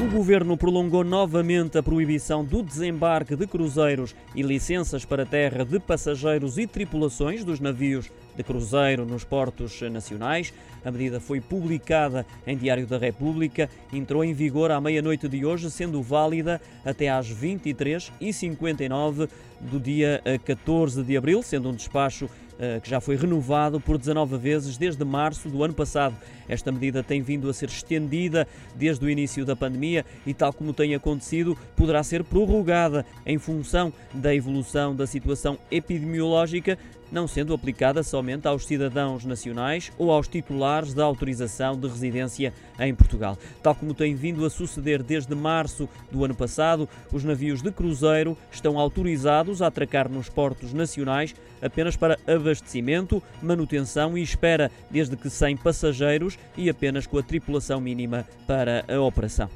O governo prolongou novamente a proibição do desembarque de cruzeiros e licenças para terra de passageiros e tripulações dos navios de cruzeiro nos portos nacionais. A medida foi publicada em Diário da República, entrou em vigor à meia-noite de hoje, sendo válida até às 23h59 do dia 14 de abril, sendo um despacho eh, que já foi renovado por 19 vezes desde março do ano passado. Esta medida tem vindo a ser estendida desde o início da pandemia e, tal como tem acontecido, poderá ser prorrogada em função da evolução da situação epidemiológica, não sendo aplicada somente aos cidadãos nacionais ou aos titulares da autorização de residência em Portugal. Tal como tem vindo a suceder desde março do ano passado, os navios de cruzeiro estão autorizados a atracar nos portos nacionais apenas para abastecimento, manutenção e espera, desde que sem passageiros e apenas com a tripulação mínima para a operação.